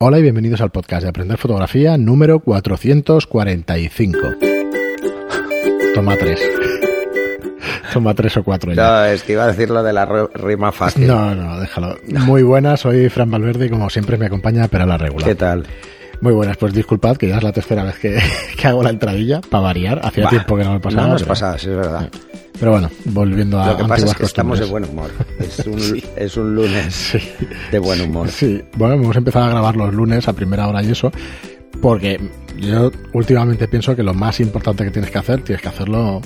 Hola y bienvenidos al podcast de Aprender Fotografía número 445. Toma tres. Toma tres o cuatro ya. No, es que iba a decir lo de la rima fácil. No, no, déjalo. Muy buenas, soy Fran Valverde y como siempre me acompaña Pera la Regular. ¿Qué tal? Muy buenas, pues disculpad que ya es la tercera vez que, que hago la entradilla, para variar. Hacía Bah, tiempo que no me pasaba. No nos pero- pasaba, sí, es verdad. Pero bueno, volviendo a Lo que pasa es estamos de buen humor. Es un, es un lunes Sí. de buen humor. Sí, bueno, hemos empezado a grabar los lunes a primera hora y eso, porque yo últimamente pienso que lo más importante que tienes que hacer, tienes que hacerlo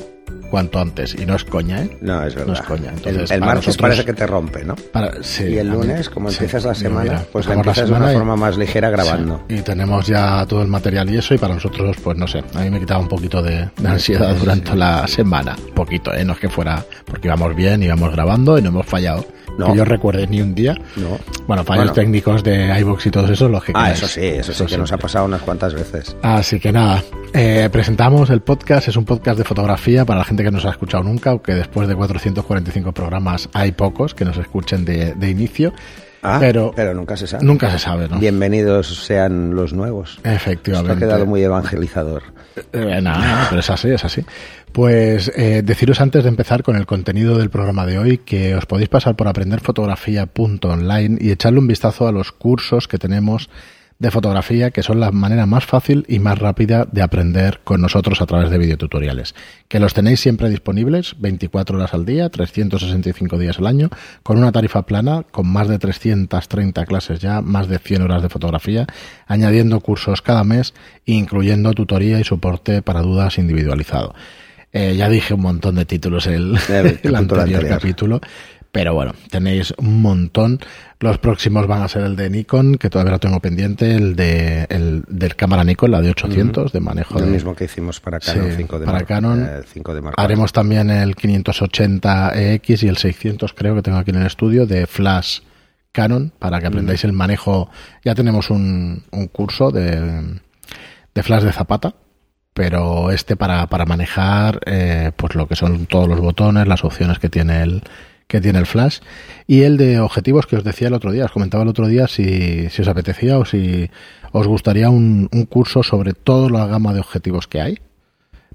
cuanto antes. Y no es coña, ¿eh? No, es verdad. No es coña. Entonces, el el martes nosotros- parece que te rompe, ¿no? Para- sí, Y el lunes, como sí, empiezas la semana, mira, pues la empiezas de una y- forma más ligera grabando. Sí, y tenemos ya todo el material y eso, y para nosotros, pues no sé, a mí me quitaba un poquito de, de ansiedad durante la semana. Un poquito, ¿eh? No es que fuera, porque íbamos bien, íbamos grabando y no hemos fallado. No. Que yo recuerde ni un día. No. Bueno, fallos Bueno. técnicos de iVoox y todos esos, los que Ah, eso sí, eso sí que nos ha pasado unas cuantas veces. Así que nada, eh, presentamos el podcast, es un podcast de fotografía para la gente que no se ha escuchado nunca, aunque después de 445 programas hay pocos que nos escuchen de, de inicio, Ah, pero, pero nunca se sabe. nunca se sabe, ¿no? Bienvenidos sean los nuevos. Esto Efectivamente. ha quedado muy evangelizador. Eh, nada, nada, pero es así, es así. Pues eh, deciros antes de empezar con el contenido del programa de hoy que os podéis pasar por aprenderfotografía.online y echarle un vistazo a los cursos que tenemos de fotografía, que son la manera más fácil y más rápida de aprender con nosotros a través de videotutoriales. Que los tenéis siempre disponibles 24 horas al día, 365 días al año, con una tarifa plana, con más de 330 clases ya, más de 100 horas de fotografía, añadiendo cursos cada mes, incluyendo tutoría y soporte para dudas individualizado. Eh, ya dije un montón de títulos el, El el capítulo anterior anterior. capítulo. Pero bueno, tenéis un montón. Los próximos van a ser el de Nikon, que todavía lo tengo pendiente, el de el del cámara Nikon, la de 800, de manejo Lo de, mismo que hicimos para Canon Sí, 5 de para Canon. eh, 5 de Mark Haremos también el 580EX y el 600, creo que tengo aquí en el estudio, de Flash Canon, para que aprendáis el manejo. Ya tenemos un, un curso de, de Flash de Zapata, pero este para, para manejar eh, pues lo que son todos los botones, las opciones que tiene el que tiene el flash. Y el de objetivos que os decía el otro día, os comentaba el otro día si, si os apetecía o si os gustaría un, un curso sobre toda la gama de objetivos que hay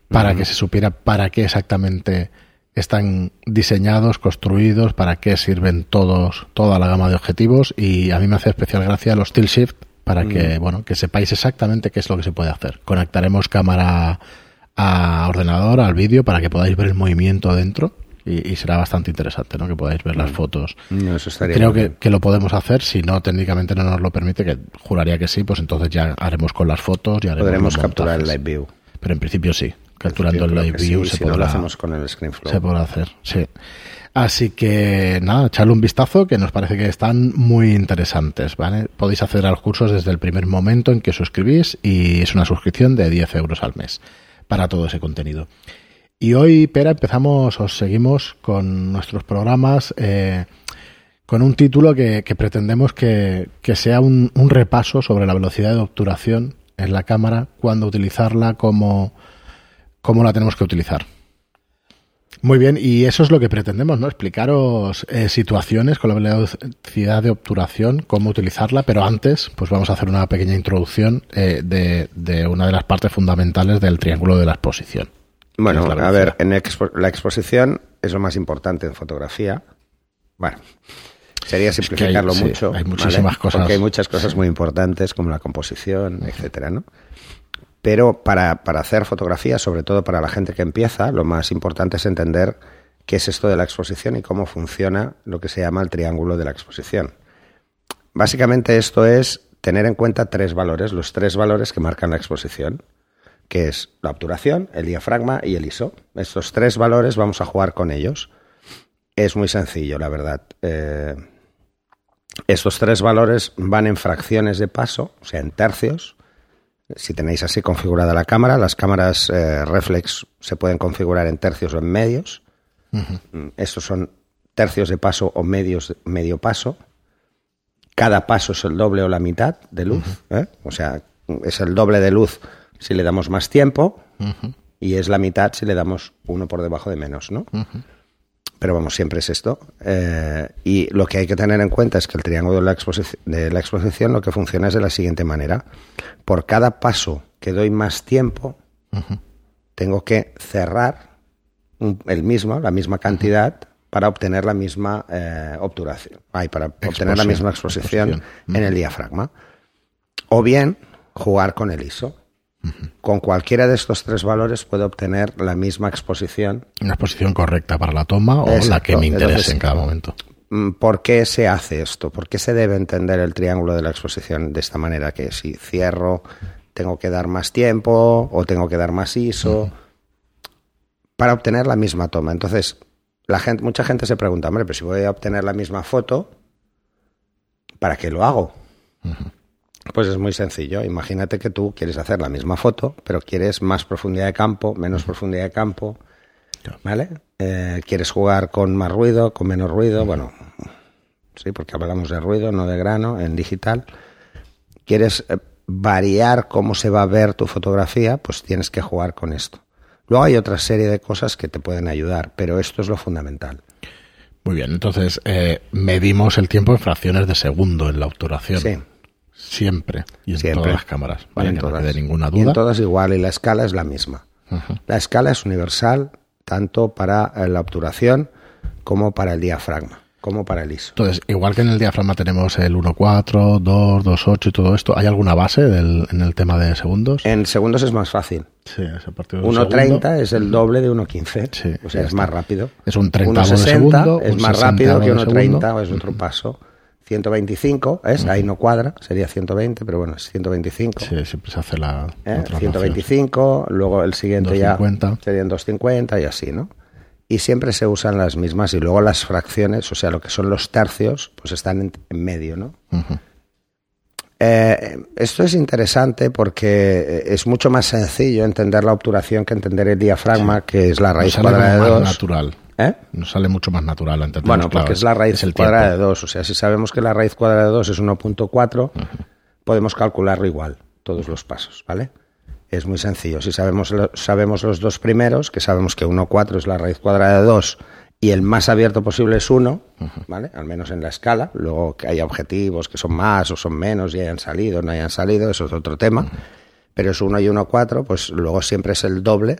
para que se supiera para qué exactamente están diseñados, construidos, para qué sirven todos, toda la gama de objetivos. Y a mí me hace especial gracia los tilt shift para que, bueno, que sepáis exactamente qué es lo que se puede hacer. Conectaremos cámara a ordenador, al vídeo, para que podáis ver el movimiento dentro y, y será bastante interesante, ¿no? Que podáis ver las fotos. No, eso estaría Creo que, que lo podemos hacer, si no técnicamente no nos lo permite, que juraría que sí, pues entonces ya haremos con las fotos y haremos Podremos capturar el live view. Pero en principio sí, capturando el live view sí, se si no lo hacemos con el ScreenFlow. se podrá hacer, sí. Así que nada, echarle un vistazo que nos parece que están muy interesantes, ¿vale? Podéis acceder a los cursos desde el primer momento en que suscribís y es una suscripción de 10 euros al mes para todo ese contenido. Y hoy, Pera, empezamos, os seguimos con nuestros programas eh, con un título que, pretendemos que, sea un, un repaso sobre la velocidad de obturación en la cámara, cuándo utilizarla, cómo, cómo la tenemos que utilizar. Muy bien, y eso es lo que pretendemos, ¿no? Explicaros eh, situaciones con la velocidad de obturación, cómo utilizarla, pero antes, pues vamos a hacer una pequeña introducción eh, de, de una de las partes fundamentales del triángulo de la exposición. Bueno, a ver, en expo- la exposición es lo más importante en fotografía. Bueno, sería simplificarlo mucho. hay muchísimas cosas. Porque hay muchas cosas muy importantes como la composición, etcétera, ¿no? Pero para, para hacer fotografía, sobre todo para la gente que empieza, lo más importante es entender qué es esto de la exposición y cómo funciona lo que se llama el triángulo de la exposición. Básicamente esto es tener en cuenta tres valores, los tres valores que marcan la exposición, que es la obturación, el diafragma y el ISO. Estos tres valores vamos a jugar con ellos. Es muy sencillo, la verdad. Eh, estos tres valores van en fracciones de paso, o sea, en tercios. Si tenéis así configurada la cámara, las cámaras eh, reflex se pueden configurar en tercios o en medios. Mm, Estos son tercios de paso o medios medio paso. Cada paso es el doble o la mitad de luz. ¿eh? O sea, es el doble de luz si le damos más tiempo y es la mitad si le damos uno por debajo de menos, ¿no? pero vamos, siempre es esto. Eh, y lo que hay que tener en cuenta es que el triángulo de la, exposición, de la exposición lo que funciona es de la siguiente manera. Por cada paso que doy más tiempo, tengo que cerrar el mismo, la misma cantidad, para obtener la misma eh, obturación, ay, para obtener la misma exposición, en el diafragma. O bien jugar con el ISO. Con cualquiera de estos tres valores puedo obtener la misma exposición. Una exposición correcta para la toma o la que me interese en cada momento. Mm, ¿Por qué se hace esto? ¿Por qué se debe entender el triángulo de la exposición de esta manera? Que si cierro, tengo que dar más tiempo o tengo que dar más ISO para obtener la misma toma. Entonces, la gente, mucha gente se pregunta, hombre, pero si voy a obtener la misma foto, ¿para qué lo hago? Pues es muy sencillo. Imagínate que tú quieres hacer la misma foto, pero quieres más profundidad de campo, menos profundidad de campo. ¿Vale? Eh, quieres jugar con más ruido, con menos ruido. Bueno, sí, porque hablamos de ruido, no de grano, en digital. Quieres eh, variar cómo se va a ver tu fotografía, pues tienes que jugar con esto. Luego hay otra serie de cosas que te pueden ayudar, pero esto es lo fundamental. Muy bien, entonces eh, medimos el tiempo en fracciones de segundo en la obturación. Sí. Siempre. Y en todas las cámaras. Vale, en todas. no ninguna duda. Y en todas igual, y la escala es la misma. La escala es universal tanto para eh, la obturación como para el diafragma, como para el ISO. Entonces, igual que en el diafragma tenemos el 1.4, 2, 2.8 y todo esto, ¿hay alguna base en el tema de segundos? En segundos es más fácil. Sí, es a partir de 1.30 es el doble de 1.15. Sí, o sea, es más rápido. Es un 30 de segundo. Es más rápido que 1.30, es otro paso. 125, ¿es? Ahí no cuadra, sería 120, pero bueno, es 125. Sí, siempre se hace la. ¿Eh? 125, luego el siguiente 250. ya serían 250 y así, ¿no? Y siempre se usan las mismas y luego las fracciones, o sea, lo que son los tercios, pues están en, medio, ¿no? eh, esto es interesante porque es mucho más sencillo entender la obturación que entender el diafragma, que es la raíz cuadrada de 2. natural. ¿Eh? Nos sale mucho más natural entender. Bueno, porque es la raíz cuadrada de 2. O sea, si sabemos que la raíz cuadrada de 2 es 1.4, podemos calcularlo igual, todos los pasos, ¿vale? Es muy sencillo. Si sabemos, sabemos los dos primeros, que sabemos que 1.4 es la raíz cuadrada de 2 y el más abierto posible es 1, ¿vale? Al menos en la escala. Luego que haya objetivos que son más o son menos y hayan salido o no hayan salido, eso es otro tema. Pero es 1 y 1.4, pues luego siempre es el doble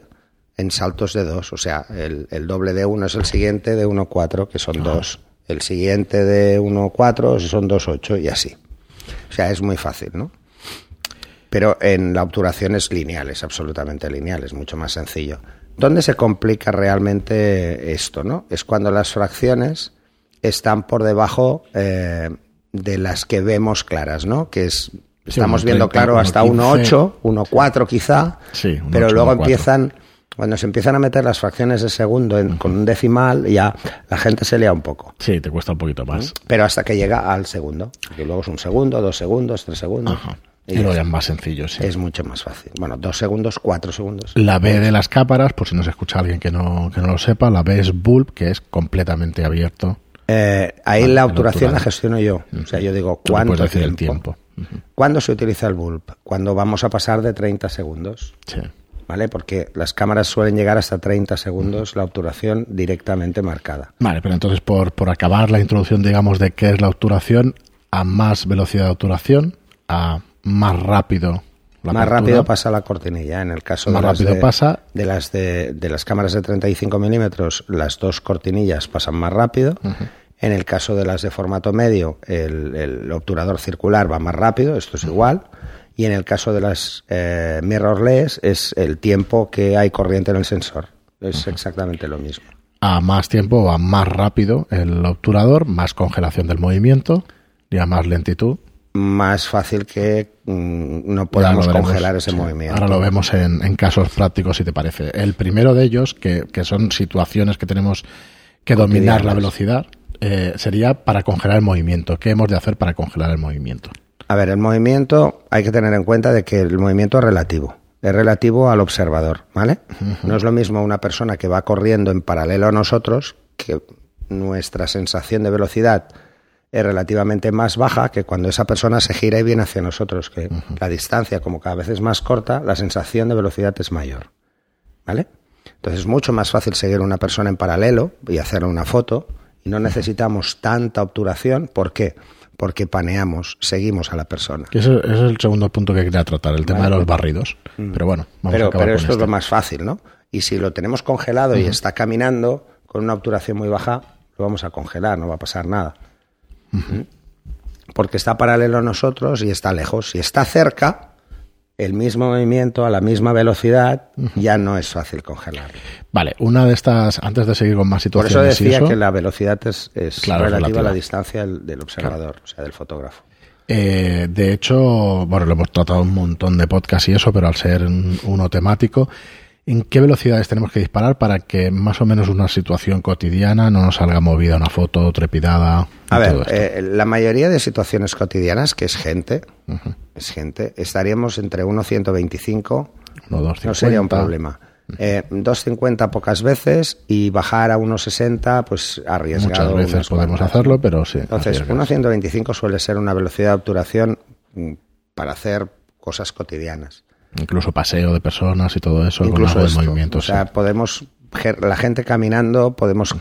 en saltos de dos. O sea, el, el doble de uno es el siguiente de 1,4, que son dos. El siguiente de 1,4 son 2,8 y así. O sea, es muy fácil, ¿no? Pero en la obturación es lineal, es absolutamente lineal, es mucho más sencillo. ¿Dónde se complica realmente esto, no? Es cuando las fracciones están por debajo eh, de las que vemos claras, ¿no? Que es estamos viendo claro hasta 1.8, 1.4 quizá, sí, pero luego empiezan cuando se empiezan a meter las fracciones de segundo con un decimal, ya la gente se lía un poco. Sí, te cuesta un poquito más. Pero hasta que llega al segundo. Que luego es un segundo, dos segundos, tres segundos. Y, lo ya es más sencillo, sí. Es mucho más fácil. Bueno, dos segundos, cuatro segundos. La B de las cámaras, por si nos escucha alguien que no, que no lo sepa, la B es bulb, que es completamente abierto. Eh, ahí la obturación la gestiono yo. O sea, yo digo, ¿cuánto decir el tiempo? ¿Cuándo se utiliza el bulb? Cuando vamos a pasar de 30 segundos. Sí. ¿Vale? Porque las cámaras suelen llegar hasta 30 segundos la obturación directamente marcada. Vale, pero entonces por, por acabar la introducción, digamos, de qué es la obturación, a más velocidad de obturación, a más rápido la más rápido pasa la cortinilla. En el caso más de, rápido las de, pasa. de las de, de, las cámaras de 35 milímetros, las dos cortinillas pasan más rápido. Uh -huh. En el caso de las de formato medio, el, el, obturador circular va más rápido, esto es uh -huh. Y en el caso de las eh, mirrorless es el tiempo que hay corriente en el sensor. Es exactamente lo mismo. A más tiempo va más rápido el obturador, más congelación del movimiento y a más lentitud. Más fácil que mmm, no podamos congelar ese sí. movimiento. Ahora lo vemos en, en, casos prácticos, si te parece. El primero de ellos, que, que son situaciones que tenemos que dominar la velocidad, eh, sería para congelar el movimiento. ¿Qué hemos de hacer para congelar el movimiento? A ver, el movimiento hay que tener en cuenta de que el movimiento es relativo. Es relativo al observador, ¿vale? Uh -huh. No es lo mismo una persona que va corriendo en paralelo a nosotros, que nuestra sensación de velocidad es relativamente más baja que cuando esa persona se gira y viene hacia nosotros, que uh -huh. la distancia, como cada vez es más corta, la sensación de velocidad es mayor. ¿Vale? Entonces es mucho más fácil seguir a una persona en paralelo y hacerle una foto y no necesitamos tanta obturación. ¿Por qué? Porque paneamos, seguimos a la persona. Ese, ese es el segundo punto que quería tratar, el tema de los barridos. Pero bueno, vamos a acabar pero con esto es este. lo más fácil, ¿no? Y si lo tenemos congelado y está caminando con una obturación muy baja, lo vamos a congelar, no va a pasar nada. ¿Mm? Porque está paralelo a nosotros y está lejos. Si está cerca, el mismo movimiento a la misma velocidad, ya no es fácil congelarlo. Vale, una de estas, antes de seguir con más Por situaciones eso y decía eso, que la velocidad es, es Claro, es relativa a la distancia del, del observador, o sea, del fotógrafo. eh, de hecho, bueno, lo hemos tratado un montón de podcasts y eso, pero al ser un- uno temático, ¿en qué velocidades tenemos que disparar para que más o menos una situación cotidiana no nos salga movida una foto trepidada? A ver, eh, la mayoría de situaciones cotidianas, que es gente, es gente, estaríamos entre 1.125 Uno, dos, no sería un problema. Eh, 2.50 pocas veces y bajar a 1.60 pues arriesgado. Muchas veces podemos cuantas, hacerlo, pero sí. Entonces, arriesgas. 1.125 suele ser una velocidad de obturación mm, para hacer cosas cotidianas. Incluso paseo de personas y todo eso, Incluso con esto. de movimiento. O sea, podemos, la gente caminando, podemos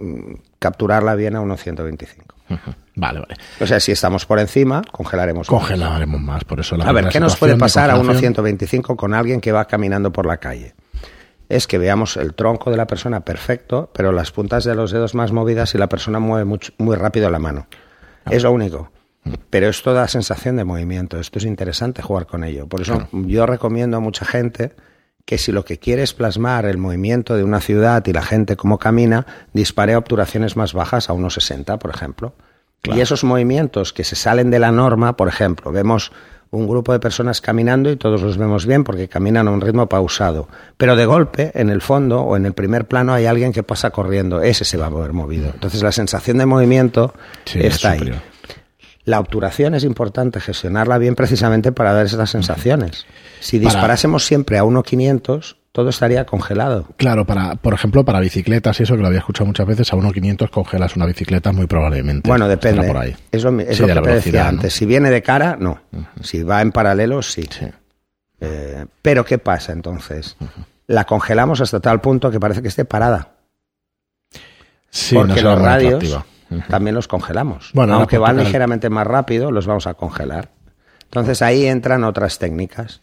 mm, capturarla bien a 1.125. sí. Ujú. Vale, vale. O sea, si estamos por encima, congelaremos. más. Congelaremos más, por eso la A ver, ¿qué nos puede pasar a congelación- 1.125 con alguien que va caminando por la calle? Es que veamos el tronco de la persona perfecto, pero las puntas de los dedos más movidas y la persona mueve mucho- muy rápido la mano. Es lo único. Pero esto da sensación de movimiento. Esto es interesante jugar con ello. Por eso yo recomiendo a mucha gente que si lo que quiere es plasmar el movimiento de una ciudad y la gente cómo camina, dispare a obturaciones más bajas a 1,60, por ejemplo. Y esos movimientos que se salen de la norma, por ejemplo, vemos un grupo de personas caminando y todos los vemos bien porque caminan a un ritmo pausado. Pero de golpe, en el fondo o en el primer plano hay alguien que pasa corriendo. Ese se va a mover movido. Entonces la sensación de movimiento Sí, es está ahí. La obturación es importante gestionarla bien precisamente para dar esas sensaciones. Si Para- disparásemos siempre a 1.500, todo estaría congelado. Claro, para, por ejemplo, para bicicletas y eso que lo había escuchado muchas veces, a 1.500 congelas una bicicleta muy probablemente. Bueno, depende. Por ahí. Es lo, mi- es Sí, lo de que la te decía ¿no? antes. Si viene de cara, no. Si va en paralelo, sí. Sí. Eh, pero ¿qué pasa entonces? La congelamos hasta tal punto que parece que esté parada. Sí, no porque será los muy también los congelamos. Bueno, Aunque van ligeramente más rápido, los vamos a congelar. Entonces ahí entran otras técnicas.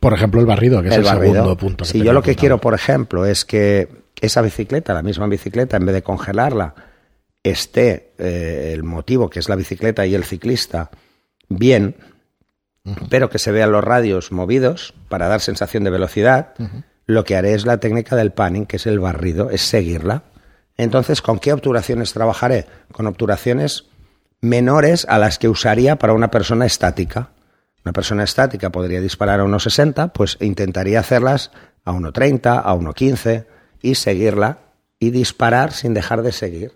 Por ejemplo, el barrido, que es el, barrido. segundo punto. Si yo lo que quiero, por ejemplo, es que esa bicicleta, la misma bicicleta, en vez de congelarla, esté eh, el motivo, que es la bicicleta y el ciclista, bien, pero que se vean los radios movidos para dar sensación de velocidad, lo que haré es la técnica del panning, que es el barrido, es seguirla. Entonces, ¿con qué obturaciones trabajaré? Con obturaciones menores a las que usaría para una persona estática. Una persona estática podría disparar a 1,60, pues intentaría hacerlas a 1,30, a 1,15 y seguirla y disparar sin dejar de seguir.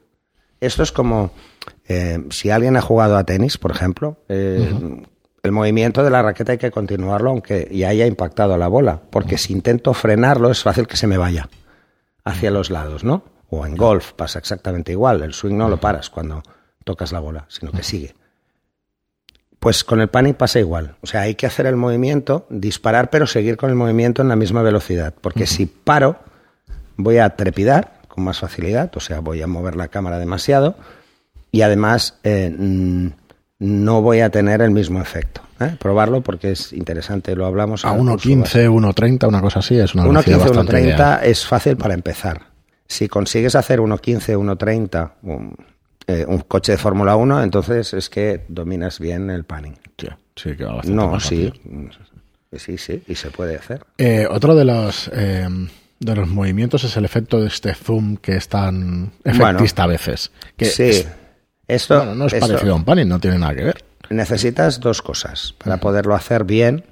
Esto es como eh, si alguien ha jugado a tenis, por ejemplo, eh, el movimiento de la raqueta hay que continuarlo aunque ya haya impactado la bola, porque si intento frenarlo es fácil que se me vaya hacia los lados, ¿no? O en golf pasa exactamente igual, el swing no lo paras cuando tocas la bola, sino que sigue. Pues con el panic pasa igual. O sea, hay que hacer el movimiento, disparar, pero seguir con el movimiento en la misma velocidad. Porque si paro, voy a trepidar con más facilidad, o sea, voy a mover la cámara demasiado y además eh, mm, no voy a tener el mismo efecto. ¿eh? Probarlo porque es interesante, lo hablamos. A en el curso base. 1.15, 1.30, una cosa así, es una velocidad 1.15, bastante ideal. 1.30 es fácil para empezar. Si consigues hacer 1.15, 1.30, un, eh, un coche de Fórmula 1, entonces es que dominas bien el panning. Sí, sí, que va bastante No, más sí. Sí, sí, y se puede hacer. Eh, otro de los eh, de los movimientos es el efecto de este zoom que es tan efectista a veces. Que sí. es- esto, bueno, no es esto- parecido a un panning, no tiene nada que ver. necesitas dos cosas para poderlo hacer bien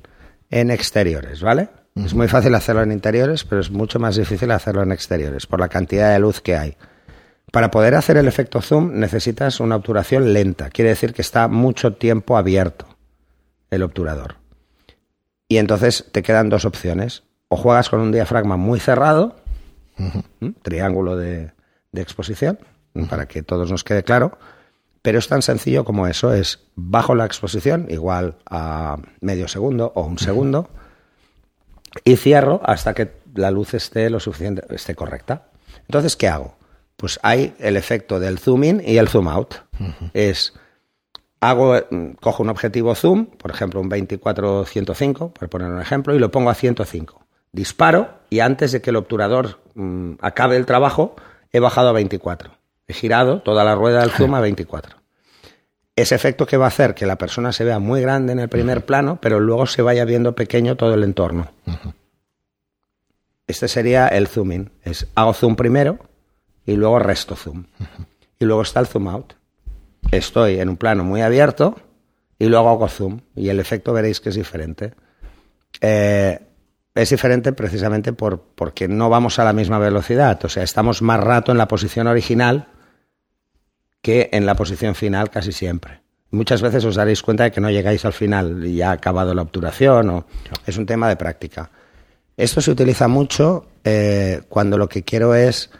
en exteriores, ¿vale? Es muy fácil hacerlo en interiores, pero es mucho más difícil hacerlo en exteriores por la cantidad de luz que hay. Para poder hacer el efecto zoom necesitas una obturación lenta, quiere decir que está mucho tiempo abierto el obturador. Y entonces te quedan dos opciones. O juegas con un diafragma muy cerrado, triángulo de, de exposición, para que todos nos quede claro, pero es tan sencillo como eso, es bajo la exposición, igual a medio segundo o un segundo, y cierro hasta que la luz esté lo suficiente, esté correcta. Entonces, ¿qué hago? Pues hay el efecto del zoom in y el zoom out. Es hago, mm, cojo un objetivo zoom, por ejemplo un 24-105, por poner un ejemplo, y lo pongo a 105. Disparo y antes de que el obturador mm, acabe el trabajo, he bajado a 24. He girado toda la rueda del zoom a 24. Ese efecto que va a hacer que la persona se vea muy grande en el primer plano, pero luego se vaya viendo pequeño todo el entorno. Este sería el zooming. Es hago zoom primero y luego resto zoom. Y luego está el zoom out. Estoy en un plano muy abierto y luego hago zoom. Y el efecto veréis que es diferente. Eh, es diferente precisamente por, porque no vamos a la misma velocidad. O sea, estamos más rato en la posición original que en la posición final casi siempre. Muchas veces os daréis cuenta de que no llegáis al final y ya ha acabado la obturación o es un tema de práctica. Esto se utiliza mucho eh, cuando lo que quiero es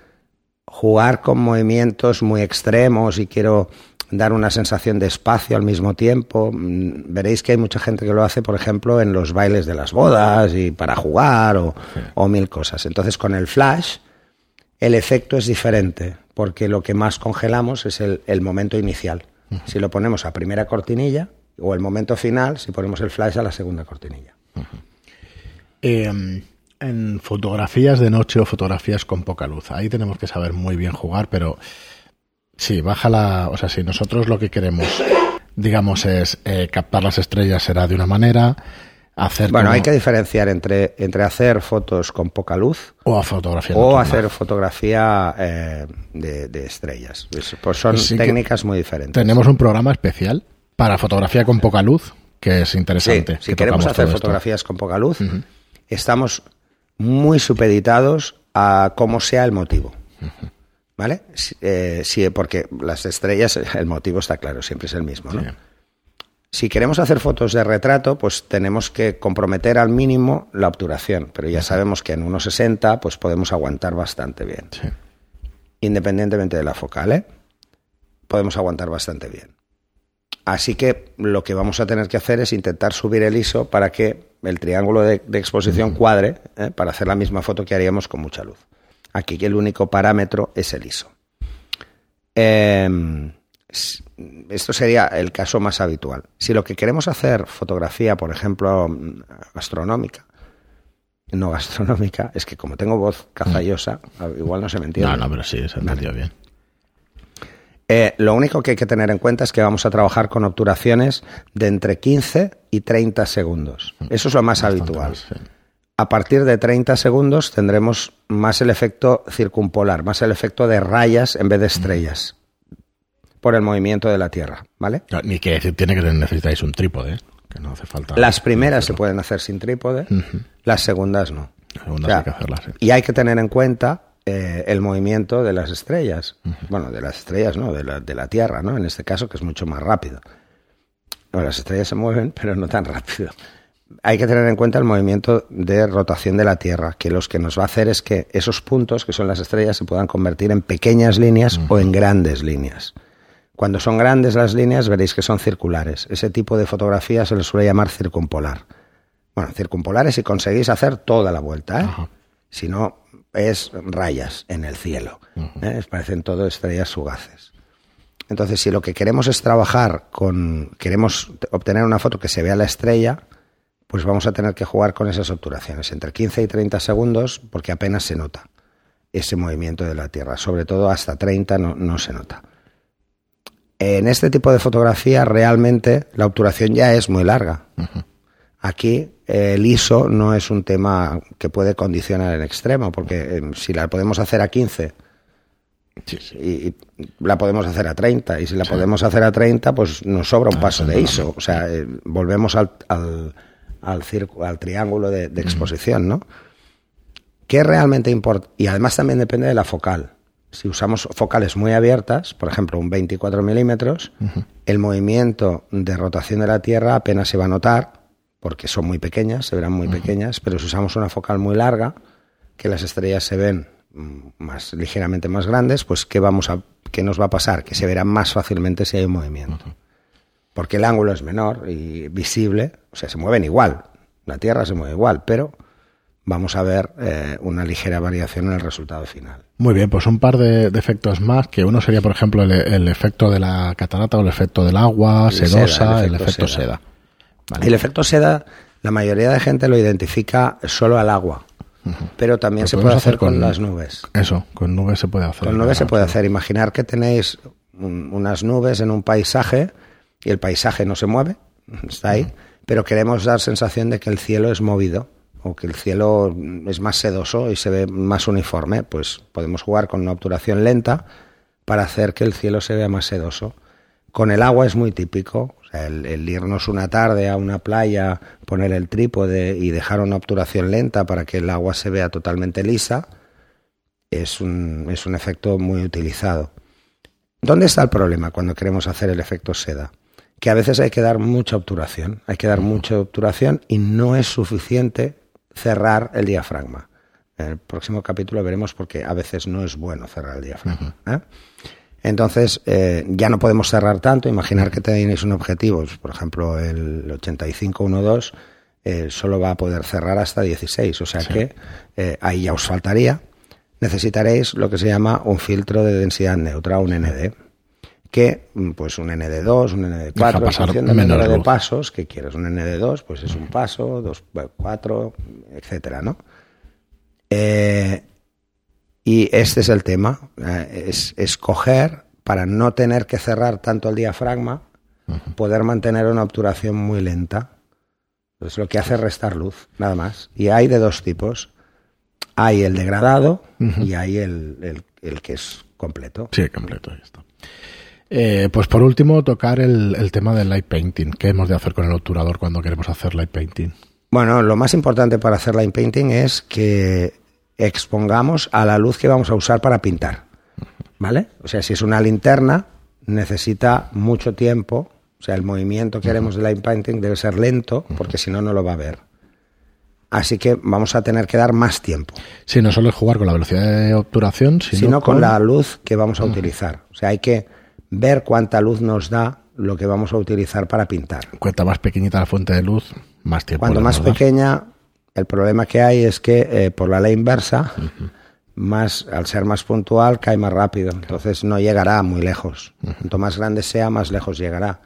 jugar con movimientos muy extremos y quiero dar una sensación de espacio al mismo tiempo. Mm, veréis que hay mucha gente que lo hace, por ejemplo, en los bailes de las bodas y para jugar o, o mil cosas. Entonces, con el flash, el efecto es diferente, porque lo que más congelamos es el, el momento inicial. Si lo ponemos a primera cortinilla, o el momento final, si ponemos el flash a la segunda cortinilla. Eh, en fotografías de noche o fotografías con poca luz, ahí tenemos que saber muy bien jugar, pero sí, baja la. O sea, si nosotros lo que queremos, digamos, es eh, captar las estrellas, será de una manera. Hacer Bueno, como- hay que diferenciar entre, entre hacer fotos con poca luz O a fotografía o hacer fotografía eh, de, de estrellas. Es- Pues son técnicas muy diferentes. Tenemos un programa especial para fotografía con poca luz, que es Sí, interesante. si que queremos hacer esto. fotografías con poca luz, estamos muy supeditados a cómo sea el motivo. ¿Vale? Eh, sí, porque las estrellas, el motivo está claro, siempre es el mismo, ¿no? Sí. Si queremos hacer fotos de retrato, pues tenemos que comprometer al mínimo la obturación, pero ya sabemos que en 1,60 pues podemos aguantar bastante bien. Sí. Independientemente de la focal, ¿eh? podemos aguantar bastante bien. Así que lo que vamos a tener que hacer es intentar subir el ISO para que el triángulo de, de exposición cuadre, ¿eh? para hacer la misma foto que haríamos con mucha luz. Aquí que el único parámetro es el ISO. Eh, esto sería el caso más habitual. Si lo que queremos hacer fotografía, por ejemplo, mm, gastronómica, no gastronómica, es que como tengo voz cazallosa, igual no se me entiende. No, no, pero sí, se entendió bien. Eh, lo único que hay que tener en cuenta es que vamos a trabajar con obturaciones de entre 15 y 30 segundos. Eso es lo más Bastante habitual. más, sí. A partir de 30 segundos tendremos más el efecto circumpolar, más el efecto de rayas en vez de estrellas, por el movimiento de la Tierra, ¿vale? No, Ni que tiene que necesitáis un trípode, ¿eh? que no hace falta. Las primeras se pueden hacer sin trípode, las segundas no. Las segundas O sea, hay que hacerlas, sí. Y hay que tener en cuenta eh, el movimiento de las estrellas. Bueno, de las estrellas, no, de la, de la Tierra, ¿no? En este caso, que es mucho más rápido. Bueno, las estrellas se mueven, pero no tan rápido. Hay que tener en cuenta el movimiento de rotación de la Tierra, que los que nos va a hacer es que esos puntos, que son las estrellas, se puedan convertir en pequeñas líneas o en grandes líneas. Cuando son grandes las líneas, veréis que son circulares. Ese tipo de fotografía se le suele llamar circumpolar. Bueno, circumpolares si conseguís hacer toda la vuelta, ¿eh? Si no, es rayas en el cielo. ¿eh? Parecen todo estrellas fugaces. Entonces, si lo que queremos es trabajar con. queremos obtener una foto que se vea la estrella, pues vamos a tener que jugar con esas obturaciones, entre 15 y 30 segundos, porque apenas se nota ese movimiento de la Tierra. Sobre todo hasta 30 no, no se nota. En este tipo de fotografía realmente la obturación ya es muy larga. Aquí el ISO no es un tema que puede condicionar en extremo, porque eh, si la podemos hacer a 15 Sí, sí. y, y la podemos hacer a 30, y si la podemos hacer a 30, pues nos sobra un Ah, paso de ISO. O sea, eh, volvemos al, al, al, al triángulo de, de exposición, ¿no? ¿Qué realmente importa? Y además también depende de la focal. Si usamos focales muy abiertas, por ejemplo, un 24 milímetros, el movimiento de rotación de la Tierra apenas se va a notar, porque son muy pequeñas, se verán muy pequeñas, pero si usamos una focal muy larga, que las estrellas se ven mm, más ligeramente más grandes, pues ¿qué, vamos a, ¿qué nos va a pasar? Que se verán más fácilmente si hay un movimiento. Porque el ángulo es menor y visible, o sea, se mueven igual, la Tierra se mueve igual, pero vamos a ver eh, una ligera variación en el resultado final. Muy bien, pues un par de, de efectos más, que uno sería, por ejemplo, el, el efecto de la catarata o el efecto del agua, El sedosa, seda, el efecto, seda. seda. Vale. El efecto seda, la mayoría de gente lo identifica solo al agua, pero también se puede hacer hacer con, con- las nubes. Eso, con nubes se puede hacer. Con nubes se puede hacer. Imaginar que tenéis un- unas nubes en un paisaje y el paisaje no se mueve, está ahí, pero queremos dar sensación de que el cielo es movido o que el cielo es más sedoso y se ve más uniforme. Pues podemos jugar con una obturación lenta para hacer que el cielo se vea más sedoso. Con el agua es muy típico. O sea, el, el irnos una tarde a una playa, poner el trípode y dejar una obturación lenta para que el agua se vea totalmente lisa, es un, es un efecto muy utilizado. ¿Dónde está el problema cuando queremos hacer el efecto seda? Que a veces hay que dar mucha obturación, hay que dar mucha obturación y no es suficiente cerrar el diafragma. En el próximo capítulo veremos por qué a veces no es bueno cerrar el diafragma. ¿eh? Entonces, eh, ya no podemos cerrar tanto. Imaginar que tenéis un objetivo, pues, por ejemplo, el 8512, eh, solo va a poder cerrar hasta 16. O sea que eh, ahí ya os faltaría. Necesitaréis lo que se llama un filtro de densidad neutra, un ND. Que, mm, pues un ND2, un Deja ND4, en función menos número de pasos que quieres. Un ND2, pues es un paso, dos, cuatro, etcétera, ¿no? Eh, y este es el tema, eh, es escoger para no tener que cerrar tanto el diafragma, poder mantener una obturación muy lenta. Entonces lo que hace es restar luz, nada más. Y hay de dos tipos. Hay el degradado y hay el, el- el que es completo. Sí, completo, ahí está. Eh, pues por último, tocar el, el tema del light painting. ¿Qué hemos de hacer con el obturador cuando queremos hacer light painting? Bueno, lo más importante para hacer line painting es que expongamos a la luz que vamos a usar para pintar. ¿Vale? O sea, si es una linterna, necesita mucho tiempo. O sea, el movimiento que haremos de line painting debe ser lento, porque si no, no lo va a ver. Así que vamos a tener que dar más tiempo, Sí, no solo es jugar con la velocidad de obturación, sino, sino con la luz que vamos a utilizar. O sea, hay que ver cuánta luz nos da lo que vamos a utilizar para pintar. Cuenta más pequeñita la fuente de luz, más tiempo. Cuanto más dar. pequeña, el problema que hay es que eh, por la ley inversa, más al ser más puntual, cae más rápido. Entonces no llegará muy lejos. Cuanto más grande sea, más lejos llegará.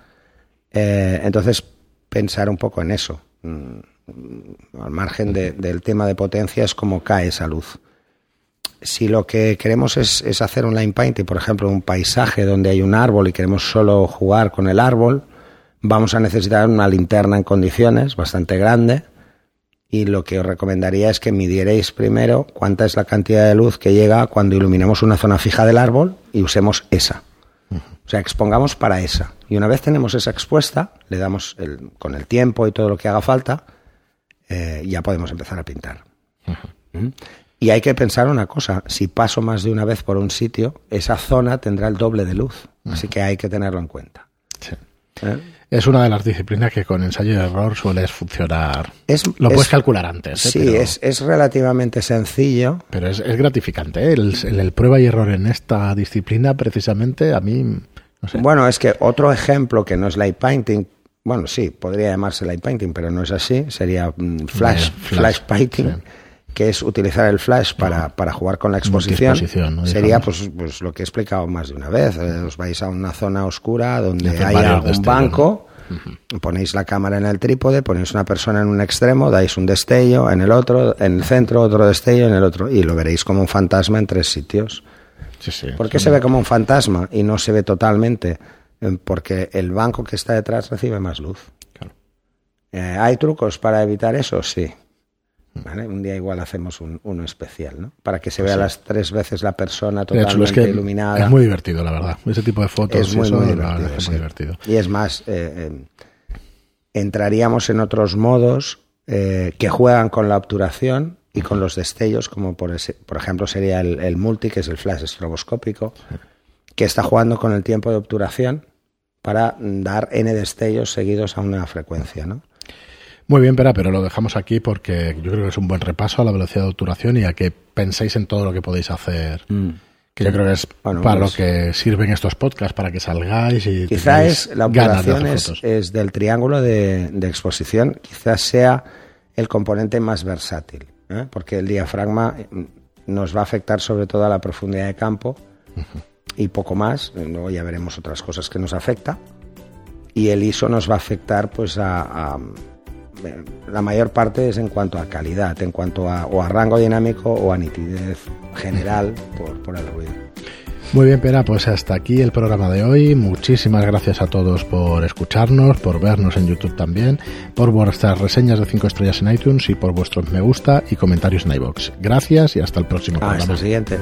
Eh, entonces, pensar un poco en eso. Mm, Al margen de- del tema de potencia, es cómo cae esa luz. Si lo que queremos es, es hacer un line painting, por ejemplo, un paisaje donde hay un árbol y queremos solo jugar con el árbol, vamos a necesitar una linterna en condiciones bastante grande y lo que os recomendaría es que midierais primero cuánta es la cantidad de luz que llega cuando iluminemos una zona fija del árbol y usemos esa. O sea, expongamos para esa. Y una vez tenemos esa expuesta, le damos el- con el tiempo y todo lo que haga falta, eh, ya podemos empezar a pintar. ¿Mm? Y hay que pensar una cosa, si paso más de una vez por un sitio, esa zona tendrá el doble de luz. Así que hay que tenerlo en cuenta. Sí. ¿eh? Es una de las disciplinas que con ensayo y error suele funcionar. Es- Lo es- puedes calcular antes, ¿eh? Sí, pero, es, es relativamente sencillo. pero es, es gratificante. ¿eh? El, el- el prueba y error en esta disciplina, precisamente, a mí, no sé. Bueno, es que otro ejemplo que no es light painting, bueno, sí, podría llamarse light painting, pero no es así, sería mm, flash, flash, flash, painting, sí. Que es utilizar el flash para, para jugar con la exposición. Sería pues, pues lo que he explicado más de una vez. Eh, os vais a una zona oscura donde haya varios un banco, ponéis la cámara en el trípode, ponéis una persona en un extremo, dais un destello, en el otro, en el centro otro destello, en el otro, y lo veréis como un fantasma en tres sitios. Sí, sí. ¿Por qué se ve como un fantasma y no se ve totalmente? Eh, Porque el banco que está detrás recibe más luz. Claro. Eh, ¿Hay trucos para evitar eso? Sí. ¿Vale? Un día igual hacemos un- uno especial, ¿no? Para que se vea las tres veces la persona totalmente hecho, es que iluminada. es muy divertido, la verdad. Ese tipo de fotos Es y muy, eso, muy la verdad divertido. es sí. muy divertido. Y es más, eh, eh, entraríamos en otros modos eh, que juegan con la obturación y con los destellos, como por, ese- por ejemplo sería el, el multi, que es el flash estroboscópico, que está jugando con el tiempo de obturación para dar n destellos seguidos a una frecuencia, ¿no? Muy bien, Pera, pero lo dejamos aquí porque yo creo que es un buen repaso a la velocidad de obturación y a que penséis en todo lo que podéis hacer. Que yo creo que es Bueno, para pues- lo que sirven estos podcasts, para que salgáis y Quizá es la de obturación hacer es, es del triángulo de, de exposición, quizás sea el componente más versátil. ¿eh? porque el diafragma nos va a afectar sobre todo a la profundidad de campo y poco más. Luego ya veremos otras cosas que nos afecta. Y el ISO nos va a afectar pues a, la mayor parte es en cuanto a calidad, en cuanto a, o a rango dinámico o a nitidez general por, por el ruido. Muy bien, Pera, pues hasta aquí el programa de hoy. Muchísimas gracias a todos por escucharnos, por vernos en YouTube también, por vuestras reseñas de 5 estrellas en iTunes y por vuestros me gusta y comentarios en iBox. Gracias y hasta el próximo programa. Hasta el siguiente.